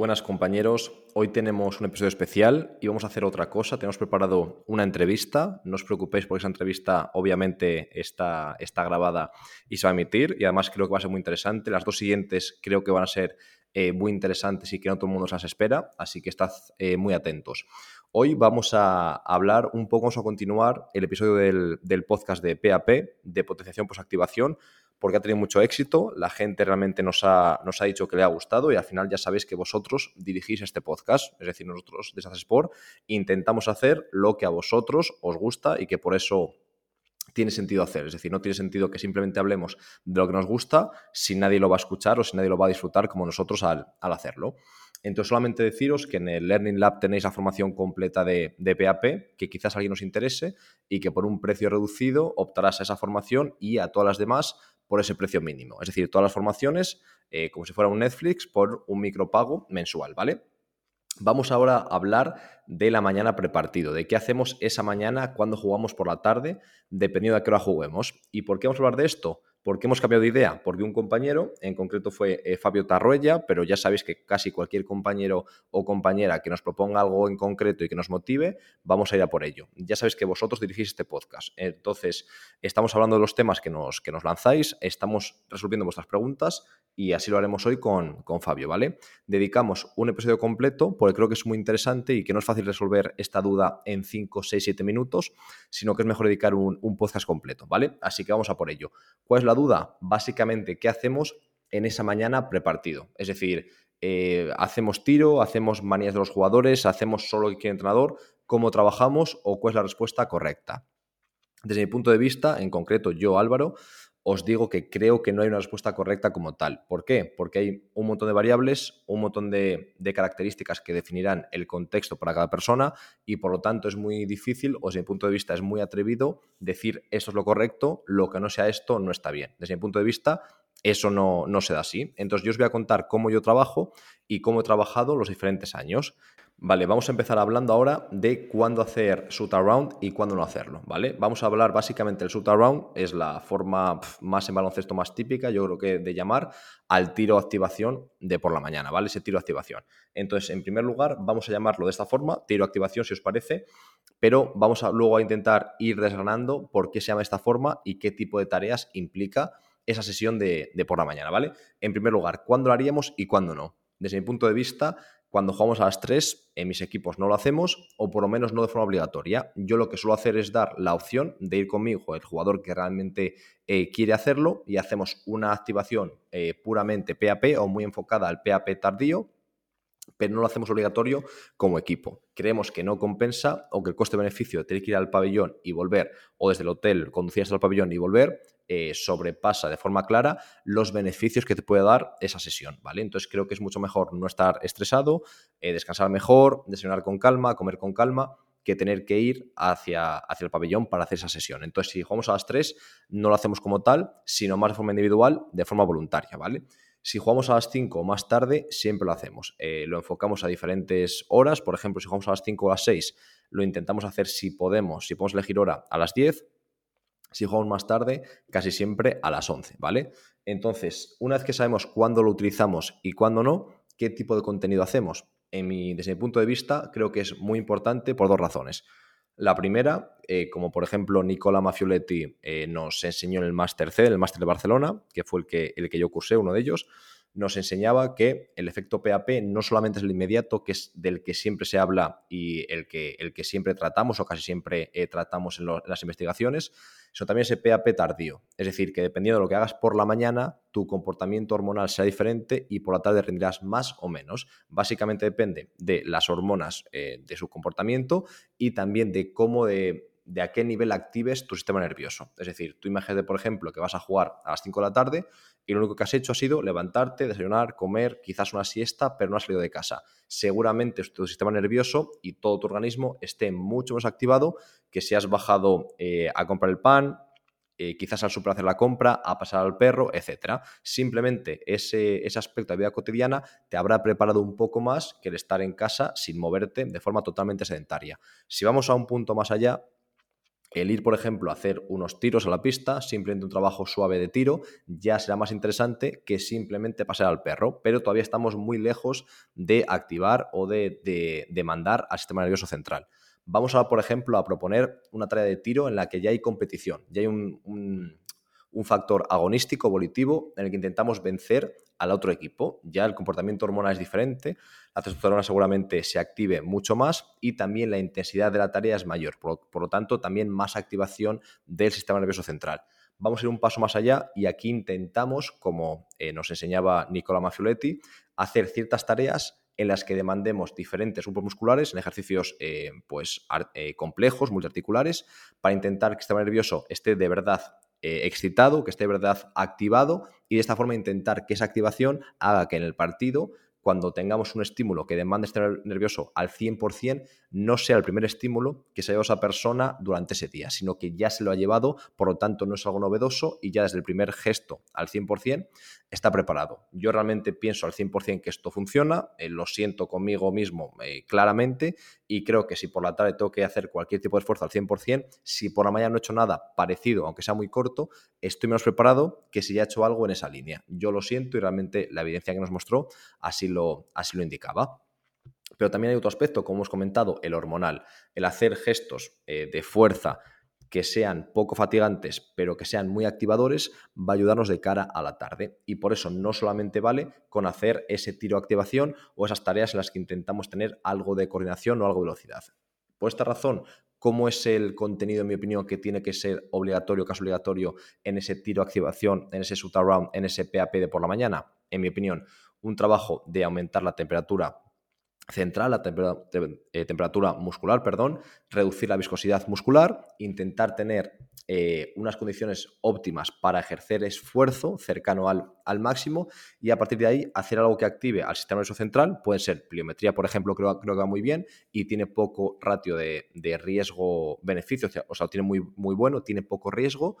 buenas compañeros. Hoy tenemos un episodio especial y vamos a hacer otra cosa. Tenemos preparado una entrevista. No os preocupéis porque esa entrevista obviamente está, está grabada y se va a emitir y además creo que va a ser muy interesante. Las dos siguientes creo que van a ser eh, muy interesantes y que no todo el mundo se las espera, así que estad eh, muy atentos. Hoy vamos a hablar un poco, vamos a continuar el episodio del, del podcast de PAP, de potenciación post-activación, porque ha tenido mucho éxito, la gente realmente nos ha, nos ha dicho que le ha gustado y al final ya sabéis que vosotros dirigís este podcast, es decir, nosotros desde Sport intentamos hacer lo que a vosotros os gusta y que por eso tiene sentido hacer. Es decir, no tiene sentido que simplemente hablemos de lo que nos gusta si nadie lo va a escuchar o si nadie lo va a disfrutar como nosotros al, hacerlo. Entonces, solamente deciros que en el Learning Lab tenéis la formación completa de, de, PAP, que quizás alguien os interese y que por un precio reducido optarás a esa formación y a todas las demás por ese precio mínimo. Es decir, todas las formaciones, eh, como si fuera un Netflix, por un micropago mensual, ¿vale? Vamos ahora a hablar de la mañana prepartido, de qué hacemos esa mañana cuando jugamos por la tarde, dependiendo de qué hora juguemos. ¿Y por qué vamos a hablar de esto? ¿Por qué hemos cambiado de idea? Porque un compañero, en concreto fue eh, Fabio Tarruella, pero ya sabéis que casi cualquier compañero o compañera que nos proponga algo en concreto y que nos motive, vamos a ir a por ello. Ya sabéis que vosotros dirigís este podcast. Entonces, estamos hablando de los temas que nos, que nos lanzáis, estamos resolviendo vuestras preguntas y así lo haremos hoy con, con Fabio, ¿vale? Dedicamos un episodio completo porque creo que es muy interesante y que no es fácil resolver esta duda en 5, 6, 7 minutos, sino que es mejor dedicar un, un podcast completo, ¿vale? Así que vamos a por ello. ¿Cuál es la duda? Básicamente, ¿qué hacemos en esa mañana prepartido? Es decir, eh, hacemos tiro, hacemos manías de los jugadores, hacemos solo que quiere entrenador, cómo trabajamos o cuál es la respuesta correcta. Desde mi punto de vista, en concreto yo, Álvaro, os digo que creo que no hay una respuesta correcta como tal. ¿Por qué? Porque hay un montón de variables, un montón de, características que definirán el contexto para cada persona y por lo tanto es muy difícil, o desde mi punto de vista es muy atrevido decir esto es lo correcto, lo que no sea esto no está bien. Desde mi punto de vista eso no, no se da así. Entonces yo os voy a contar cómo yo trabajo y cómo he trabajado los diferentes años. Vale, vamos a empezar hablando ahora de cuándo hacer shoot around y cuándo no hacerlo, ¿vale? Vamos a hablar básicamente del shoot around, es la forma más en baloncesto más típica, yo creo que de llamar al tiro activación de por la mañana, ¿vale? Ese tiro activación. Entonces, en primer lugar, vamos a llamarlo de esta forma, tiro activación si os parece, pero vamos a, luego a intentar ir desgranando por qué se llama esta forma y qué tipo de tareas implica esa sesión de, de por la mañana, ¿vale? En primer lugar, ¿cuándo lo haríamos y cuándo no? Desde mi punto de vista, cuando jugamos a las 3, en mis equipos no lo hacemos, o por lo menos no de forma obligatoria. Yo lo que suelo hacer es dar la opción de ir conmigo el jugador que realmente eh, quiere hacerlo y hacemos una activación eh, puramente PAP o muy enfocada al PAP tardío, pero no lo hacemos obligatorio como equipo. Creemos que no compensa o que el coste-beneficio de tener que ir al pabellón y volver, o desde el hotel conducir hasta el pabellón y volver, eh, sobrepasa de forma clara los beneficios que te puede dar esa sesión, ¿vale? Entonces creo que es mucho mejor no estar estresado, eh, descansar mejor, desayunar con calma, comer con calma, que tener que ir hacia, hacia el pabellón para hacer esa sesión. Entonces, si jugamos a las 3, no lo hacemos como tal, sino más de forma individual, de forma voluntaria, ¿vale? Si jugamos a las 5 o más tarde, siempre lo hacemos. Eh, lo enfocamos a diferentes horas. Por ejemplo, si jugamos a las 5 o a las 6, lo intentamos hacer si podemos, si podemos elegir hora, a las 10 si jugamos más tarde, casi siempre a las 11, ¿vale? Entonces, una vez que sabemos cuándo lo utilizamos y cuándo no, ¿qué tipo de contenido hacemos? En desde mi punto de vista, creo que es muy importante por dos razones. La primera, eh, como por ejemplo Nicola Mafioletti eh, nos enseñó en el Máster C, el Máster de Barcelona, que fue el que, el que yo cursé, uno de ellos, nos enseñaba que el efecto PAP no solamente es el inmediato, que es del que siempre se habla y el que, el que siempre tratamos o casi siempre eh, tratamos en, las investigaciones, sino también ese PAP tardío. Es decir, que dependiendo de lo que hagas por la mañana, tu comportamiento hormonal sea diferente y por la tarde rendirás más o menos. Básicamente depende de las hormonas eh, de su comportamiento y también de cómo de de a qué nivel actives tu sistema nervioso. Es decir, tú imagínate, por ejemplo, que vas a jugar a las 5 de la tarde y lo único que has hecho ha sido levantarte, desayunar, comer, quizás una siesta, pero no has salido de casa. Seguramente tu sistema nervioso y todo tu organismo esté mucho más activado que si has bajado eh, a comprar el pan, eh, quizás al super hacer la compra, a pasar al perro, etc. Simplemente ese, ese aspecto de vida cotidiana te habrá preparado un poco más que el estar en casa sin moverte de forma totalmente sedentaria. Si vamos a un punto más allá, El ir, por ejemplo, a hacer unos tiros a la pista, simplemente un trabajo suave de tiro, ya será más interesante que simplemente pasar al perro, pero todavía estamos muy lejos de activar o de, de, mandar al sistema nervioso central. Vamos ahora, por ejemplo, a proponer una tarea de tiro en la que ya hay competición, ya hay un un factor agonístico volitivo en el que intentamos vencer al otro equipo. Ya el comportamiento hormonal es diferente, la testosterona seguramente se active mucho más y también la intensidad de la tarea es mayor, por, lo tanto también más activación del sistema nervioso central. Vamos a ir un paso más allá y aquí intentamos, como eh, nos enseñaba Nicola Maffioletti, hacer ciertas tareas en las que demandemos diferentes grupos musculares en ejercicios eh, pues, eh, complejos, multiarticulares, para intentar que el sistema nervioso esté de verdad eh, excitado, que esté de verdad activado y de esta forma intentar que esa activación haga que en el partido cuando tengamos un estímulo que demande estar nervioso al 100%, no sea el primer estímulo que se lleva esa persona durante ese día, sino que ya se lo ha llevado, por lo tanto no es algo novedoso y ya desde el primer gesto al 100% está preparado. Yo realmente pienso al 100% que esto funciona, eh, lo siento conmigo mismo eh, claramente y creo que si por la tarde tengo que hacer cualquier tipo de esfuerzo al 100%, si por la mañana no he hecho nada parecido, aunque sea muy corto, estoy menos preparado que si ya he hecho algo en esa línea. Yo lo siento y realmente la evidencia que nos mostró así lo, así lo indicaba. Pero también hay otro aspecto, como hemos comentado, el hormonal, el hacer gestos eh, de fuerza que sean poco fatigantes, pero que sean muy activadores, va a ayudarnos de cara a la tarde. Y por eso no solamente vale con hacer ese tiro activación o esas tareas en las que intentamos tener algo de coordinación o algo de velocidad. Por esta razón, ¿cómo es el contenido, en mi opinión, que tiene que ser obligatorio, caso obligatorio, en ese tiro activación, en ese shoot around, en ese PAP de por la mañana? En mi opinión, un trabajo de aumentar la temperatura central, la eh, temperatura muscular, perdón, reducir la viscosidad muscular, intentar tener eh, unas condiciones óptimas para ejercer esfuerzo cercano al, al, máximo y a partir de ahí hacer algo que active al sistema nervioso central, puede ser pliometría, por ejemplo, creo, creo que va muy bien y tiene poco ratio de, de riesgo-beneficio, o sea, tiene muy, muy bueno, tiene poco riesgo.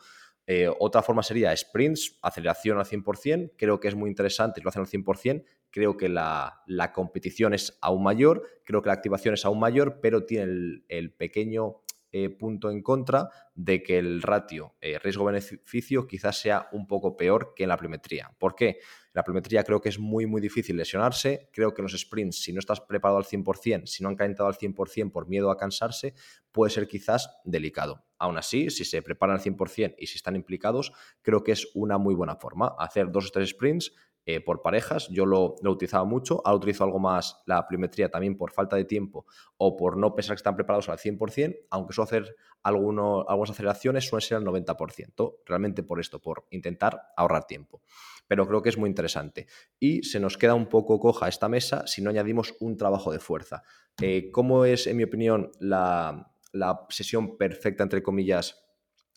Eh, otra forma sería sprints, aceleración al 100%, creo que es muy interesante, lo hacen al 100%, creo que la, competición es aún mayor, creo que la activación es aún mayor, pero tiene el, pequeño eh, punto en contra de que el ratio eh, riesgo-beneficio quizás sea un poco peor que en la pliometría. ¿Por qué? En la pliometría creo que es muy, muy difícil lesionarse. Creo que en los sprints, si no estás preparado al 100%, si no han calentado al 100% por miedo a cansarse, puede ser quizás delicado. Aún así, si se preparan al 100% y si están implicados, creo que es una muy buena forma. Hacer dos o tres sprints eh, por parejas. Yo lo, utilizado mucho. Ahora utilizo algo más la pliometría también por falta de tiempo o por no pensar que están preparados al 100%, aunque suelo hacer algunas aceleraciones, suele ser al 90%. Realmente por esto, por intentar ahorrar tiempo. Pero creo que es muy interesante. Y se nos queda un poco coja esta mesa si no añadimos un trabajo de fuerza. Eh, ¿Cómo es, en mi opinión, la, la sesión perfecta, entre comillas,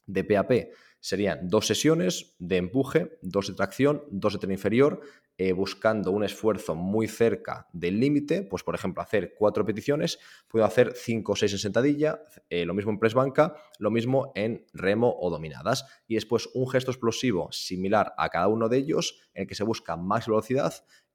de PAP? Serían dos sesiones de empuje, dos de tracción, dos de tren inferior, eh, buscando un esfuerzo muy cerca del límite, pues por ejemplo hacer cuatro repeticiones, puedo hacer cinco o seis en sentadilla, eh, lo mismo en press banca, lo mismo en remo o dominadas, y después un gesto explosivo similar a cada uno de ellos, en el que se busca más velocidad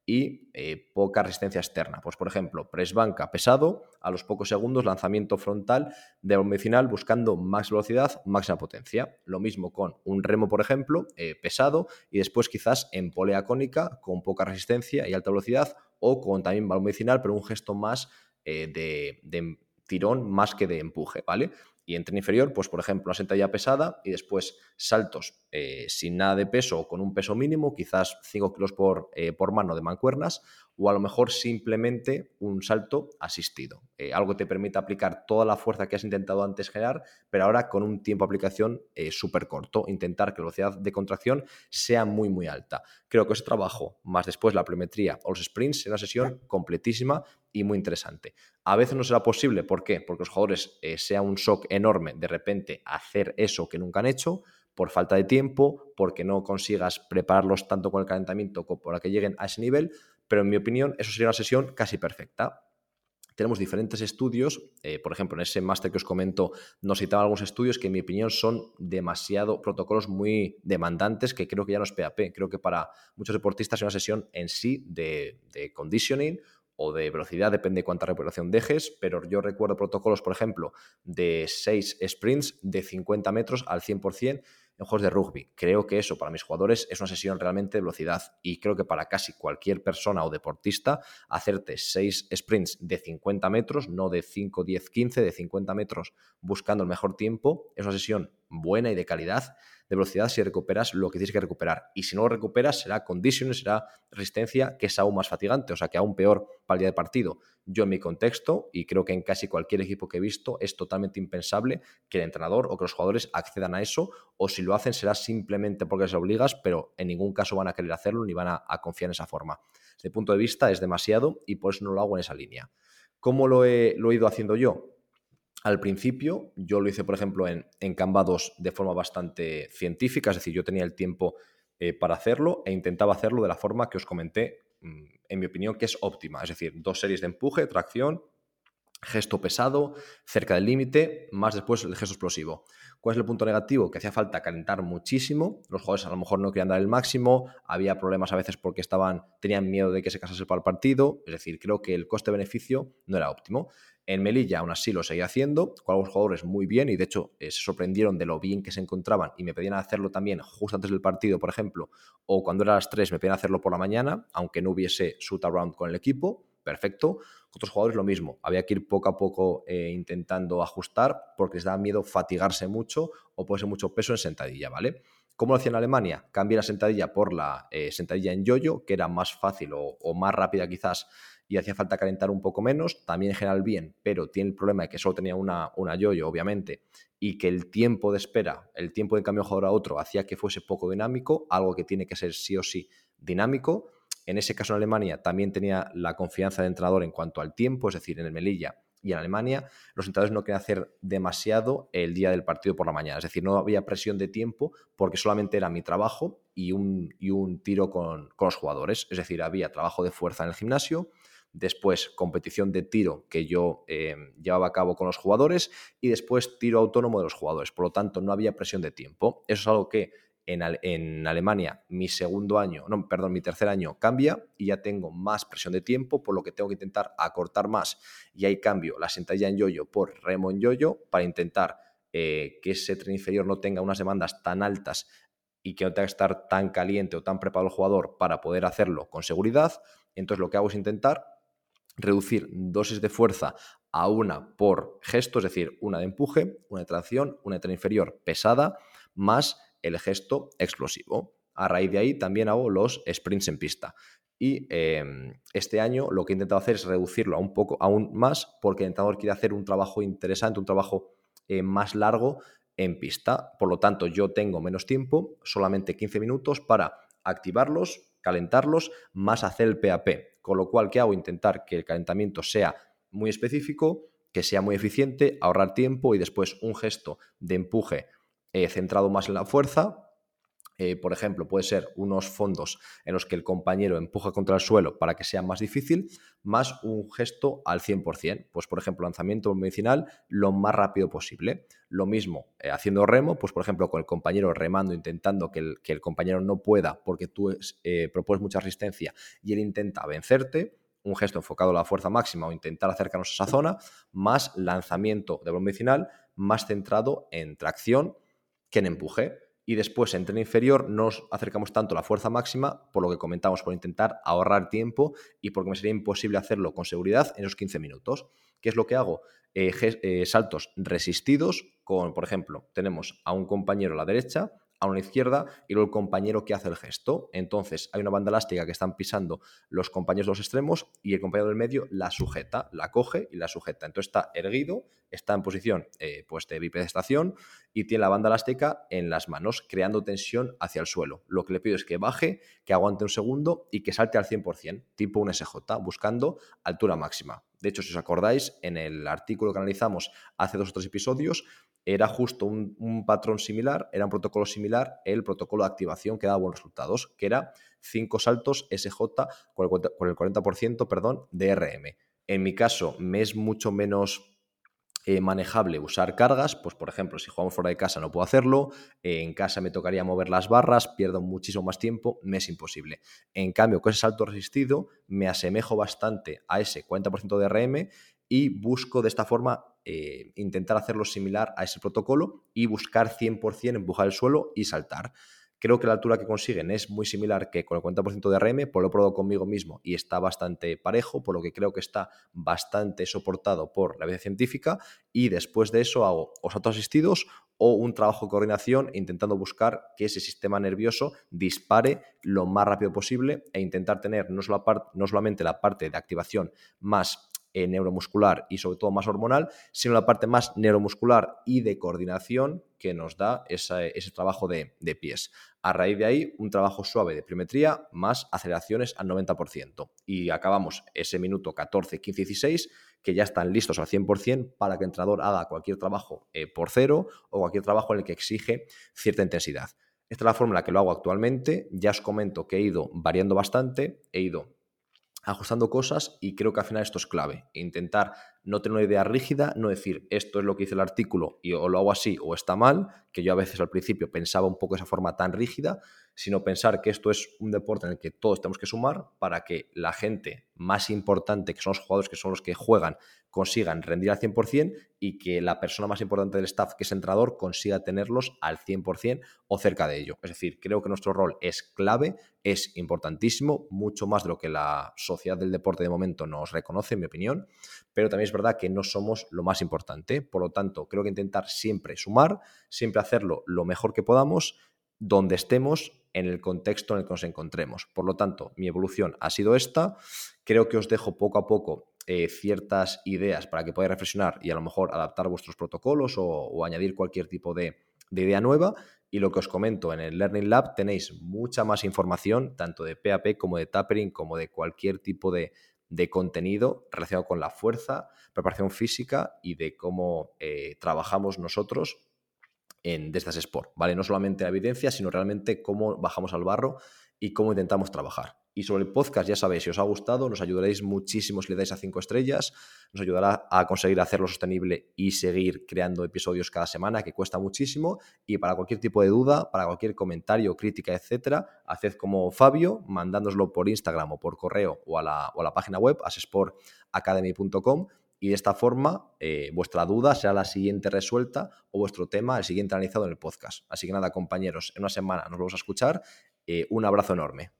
y eh, poca resistencia externa. Pues, por ejemplo, press banca pesado, a los pocos segundos lanzamiento frontal de medicinal buscando más velocidad, máxima potencia. Lo mismo con un remo, por ejemplo, eh, pesado y después quizás en polea cónica con poca resistencia y alta velocidad o con también balón medicinal, pero un gesto más eh, de, de tirón más que de empuje, ¿vale? Y en tren inferior, pues por ejemplo, una sentadilla pesada y después saltos eh, sin nada de peso o con un peso mínimo, quizás 5 kilos por, eh, por mano de mancuernas, o a lo mejor simplemente un salto asistido. Eh, algo que te permita aplicar toda la fuerza que has intentado antes generar, pero ahora con un tiempo de aplicación súper corto. Intentar que la velocidad de contracción sea muy, muy alta. Creo que ese trabajo, más después la pliometría o los sprints, será una sesión completísima y muy interesante. A veces no será posible, ¿por qué? Porque los jugadores sea un shock enorme de repente hacer eso que nunca han hecho por falta de tiempo, porque no consigas prepararlos tanto con el calentamiento como para que lleguen a ese nivel, pero en mi opinión eso sería una sesión casi perfecta. Tenemos diferentes estudios, eh, por ejemplo, en ese máster que os comento nos citaba algunos estudios que en mi opinión son demasiado protocolos muy demandantes que creo que ya no es PAP. Creo que para muchos deportistas es una sesión en sí de, conditioning o de velocidad, depende de cuánta recuperación dejes, pero yo recuerdo protocolos, por ejemplo, de 6 sprints de 50 metros al 100% en juegos de rugby. Creo que eso para mis jugadores es una sesión realmente de velocidad y creo que para casi cualquier persona o deportista hacerte 6 sprints de 50 metros, no de 5, 10, 15, de 50 metros buscando el mejor tiempo, es una sesión buena y de calidad de velocidad si recuperas lo que tienes que recuperar. Y si no lo recuperas, será conditions, será resistencia, que es aún más fatigante, o sea, que aún peor para el día de partido. Yo en mi contexto, y creo que en casi cualquier equipo que he visto, es totalmente impensable que el entrenador o que los jugadores accedan a eso, o si lo hacen será simplemente porque les obligas, pero en ningún caso van a querer hacerlo ni van a, confiar en esa forma. Desde punto de vista es demasiado y por eso no lo hago en esa línea. ¿Cómo lo he, lo he ido haciendo yo? Al principio, yo lo hice, por ejemplo, en, en Canva 2 de forma bastante científica, es decir, yo tenía el tiempo eh, para hacerlo e intentaba hacerlo de la forma que os comenté, mm, en mi opinión, que es óptima, es decir, dos series de empuje, tracción, gesto pesado, cerca del límite, más después el gesto explosivo. ¿Cuál es el punto negativo? Que hacía falta calentar muchísimo, los jugadores a lo mejor no querían dar el máximo, había problemas a veces porque estaban, tenían miedo de que se casase para el partido, es decir, creo que el coste-beneficio no era óptimo. En Melilla aún así lo seguía haciendo, con algunos jugadores muy bien y de hecho eh, se sorprendieron de lo bien que se encontraban y me pedían hacerlo también justo antes del partido, por ejemplo, o cuando era las 3 me pedían hacerlo por la mañana, aunque no hubiese shoot around con el equipo, perfecto. Otros jugadores lo mismo, había que ir poco a poco eh, intentando ajustar porque les daba miedo fatigarse mucho o ponerse mucho peso en sentadilla, ¿vale? ¿Cómo lo hacía en Alemania? Cambié la sentadilla por la eh, sentadilla en yoyo, que era más fácil o, o más rápida quizás y hacía falta calentar un poco menos, también en general bien, pero tiene el problema de que solo tenía una, una yoyo, obviamente, y que el tiempo de espera, el tiempo de cambio de jugador a otro, hacía que fuese poco dinámico, algo que tiene que ser sí o sí dinámico. En ese caso en Alemania también tenía la confianza de entrenador en cuanto al tiempo, es decir, en el Melilla y en Alemania los entrenadores no querían hacer demasiado el día del partido por la mañana. Es decir, no había presión de tiempo porque solamente era mi trabajo y un, y un tiro con, con, los jugadores. Es decir, había trabajo de fuerza en el gimnasio, después competición de tiro que yo eh, llevaba a cabo con los jugadores y después tiro autónomo de los jugadores. Por lo tanto, no había presión de tiempo. Eso es algo que en, Alemania mi segundo año, no, perdón, mi tercer año cambia y ya tengo más presión de tiempo, por lo que tengo que intentar acortar más. Y ahí cambio la sentadilla en yoyo por remo en yoyo para intentar eh, que ese tren inferior no tenga unas demandas tan altas y que no tenga que estar tan caliente o tan preparado el jugador para poder hacerlo con seguridad. Entonces lo que hago es intentar reducir dosis de fuerza a una por gesto, es decir, una de empuje, una de tracción, una de tren inferior pesada, más el gesto explosivo. A raíz de ahí también hago los sprints en pista. Y em, este año lo que he intentado hacer es reducirlo a un poco, aún más, porque el entrenador quiere hacer un trabajo interesante, un trabajo eh, más largo en pista. Por lo tanto, yo tengo menos tiempo, solamente 15 minutos para activarlos, calentarlos, más hacer el PAP. Con lo cual, ¿qué hago? Intentar que el calentamiento sea muy específico, que sea muy eficiente, ahorrar tiempo y después un gesto de empuje eh, centrado más en la fuerza, eh, por ejemplo, puede ser unos fondos en los que el compañero empuja contra el suelo para que sea más difícil, más un gesto al 100%. Pues, por ejemplo, lanzamiento medicinal lo más rápido posible. Lo mismo eh, haciendo remo, pues, por ejemplo, con el compañero remando, intentando que el, compañero no pueda porque tú propones mucha resistencia y él intenta vencerte un gesto enfocado a la fuerza máxima o intentar acercarnos a esa zona, más lanzamiento de balón más centrado en tracción que en empuje y después en tren inferior nos acercamos tanto a la fuerza máxima, por lo que comentamos, por intentar ahorrar tiempo y porque me sería imposible hacerlo con seguridad en esos 15 minutos. ¿Qué es lo que hago? Eh, eh, saltos resistidos con, por ejemplo, tenemos a un compañero a la derecha, a una izquierda y luego el compañero que hace el gesto. Entonces hay una banda elástica que están pisando los compañeros de los extremos y el compañero del medio la sujeta, la coge y la sujeta. Entonces está erguido, está en posición eh, pues de bipedestación y tiene la banda elástica en las manos, creando tensión hacia el suelo. Lo que le pido es que baje, que aguante un segundo y que salte al 100%, tipo un SJ, buscando altura máxima. De hecho, si os acordáis, en el artículo que analizamos hace dos o tres episodios, era justo un, patrón similar, era un protocolo similar, el protocolo de activación que daba buenos resultados, que era 5 saltos SJ con el, 40%, perdón, de RM. En mi caso, me es mucho menos eh, manejable usar cargas, pues por ejemplo, si jugamos fuera de casa no puedo hacerlo, en casa me tocaría mover las barras, pierdo muchísimo más tiempo, me es imposible. En cambio, con ese salto resistido me asemejo bastante a ese 40% de RM y busco de esta forma eh, intentar hacerlo similar a ese protocolo y buscar 100% empujar el suelo y saltar. Creo que la altura que consiguen es muy similar que con el 40% de RM, por lo he probado conmigo mismo y está bastante parejo, por lo que creo que está bastante soportado por la evidencia científica y después de eso hago o saltos asistidos o un trabajo de coordinación intentando buscar que ese sistema nervioso dispare lo más rápido posible e intentar tener no, no solamente la parte de activación más eh, neuromuscular y sobre todo más hormonal, sino la parte más neuromuscular y de coordinación que nos da ese trabajo de, pies. A raíz de ahí, un trabajo suave de pliometría más aceleraciones al 90%. Y acabamos ese minuto 14, 15, 16 que ya están listos al 100% para que el entrenador haga cualquier trabajo eh, por cero o cualquier trabajo en el que exige cierta intensidad. Esta es la fórmula que lo hago actualmente. Ya os comento que he ido variando bastante, he ido ajustando cosas y creo que al final esto es clave. Intentar no tener una idea rígida, no decir esto es lo que dice el artículo y o lo hago así o está mal, que yo a veces al principio pensaba un poco esa forma tan rígida, sino pensar que esto es un deporte en el que todos tenemos que sumar para que la gente más importante, que son los jugadores que son los que juegan, consigan rendir al 100% y que la persona más importante del staff, que es entrenador, consiga tenerlos al 100% o cerca de ello. Es decir, creo que nuestro rol es clave, es importantísimo, mucho más de lo que la sociedad del deporte de momento nos reconoce, en mi opinión, pero también es verdad que no somos lo más importante. Por lo tanto, creo que intentar siempre sumar, siempre hacerlo lo mejor que podamos, donde estemos en el contexto en el que nos encontremos. Por lo tanto, mi evolución ha sido esta. Creo que os dejo poco a poco eh, ciertas ideas para que podáis reflexionar y a lo mejor adaptar vuestros protocolos o, añadir cualquier tipo de, idea nueva. Y lo que os comento en el Learning Lab tenéis mucha más información, tanto de PAP como de tapering, como de cualquier tipo de, contenido relacionado con la fuerza, preparación física y de cómo eh, trabajamos nosotros en estas Sport, ¿vale? No solamente la evidencia, sino realmente cómo bajamos al barro y cómo intentamos trabajar. Y sobre el podcast, ya sabéis, si os ha gustado, nos ayudaréis muchísimo si le dais a cinco estrellas, nos ayudará a conseguir hacerlo sostenible y seguir creando episodios cada semana, que cuesta muchísimo. Y para cualquier tipo de duda, para cualquier comentario, crítica, etcétera, haced como Fabio, mandándoslo por Instagram o por correo o a la, o a la página web, asesportacademy.com y de esta forma eh, vuestra duda será la siguiente resuelta o vuestro tema el siguiente analizado en el podcast. Así que nada, compañeros, en una semana nos vamos a escuchar. Eh, un abrazo enorme.